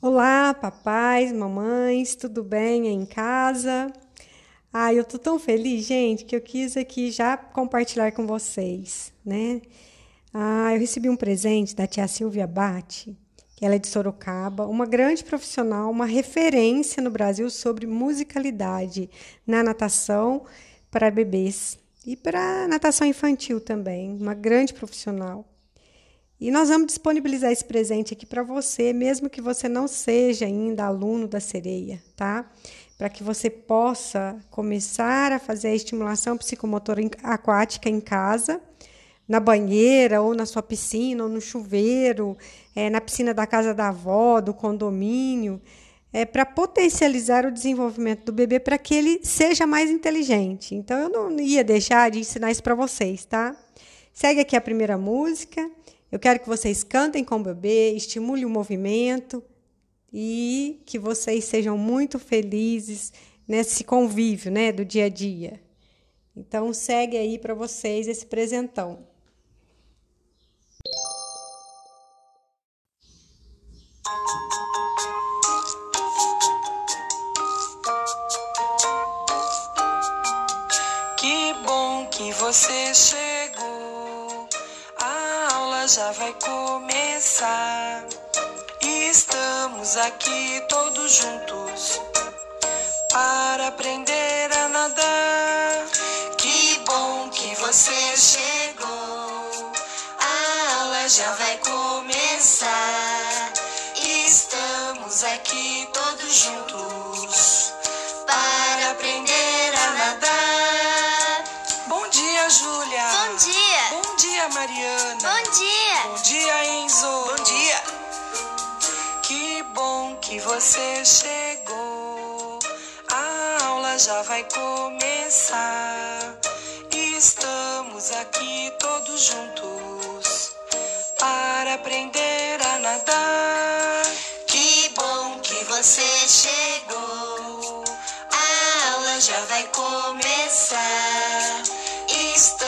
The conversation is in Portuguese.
Olá, papais, mamães, tudo bem em casa? Ah, eu tô tão feliz, gente, que eu quis aqui já compartilhar com vocês, né? Ah, eu recebi um presente da tia Silvia Bate, que ela é de Sorocaba, uma grande profissional, uma referência no Brasil sobre musicalidade na natação para bebês e para natação infantil também, uma grande profissional. E nós vamos disponibilizar esse presente aqui para você, mesmo que você não seja ainda aluno da sereia, tá? Para que você possa começar a fazer a estimulação psicomotora aquática em casa, na banheira, ou na sua piscina, ou no chuveiro, é, na piscina da casa da avó, do condomínio, é, para potencializar o desenvolvimento do bebê para que ele seja mais inteligente. Então, eu não ia deixar de ensinar isso para vocês, tá? Segue aqui a primeira música. Eu quero que vocês cantem com o bebê, estimule o movimento e que vocês sejam muito felizes nesse convívio, né, do dia a dia. Então segue aí para vocês esse presentão. Que bom que você chegou já vai começar. E estamos aqui todos juntos para aprender a nadar. Que bom que você chegou. A aula já vai começar. Estamos aqui todos juntos dia, Mariana. Bom dia. Bom dia, Enzo. Bom dia. Que bom que você chegou. A aula já vai começar. Estamos aqui todos juntos para aprender a nadar. Que bom que você chegou. A aula já vai começar. Estamos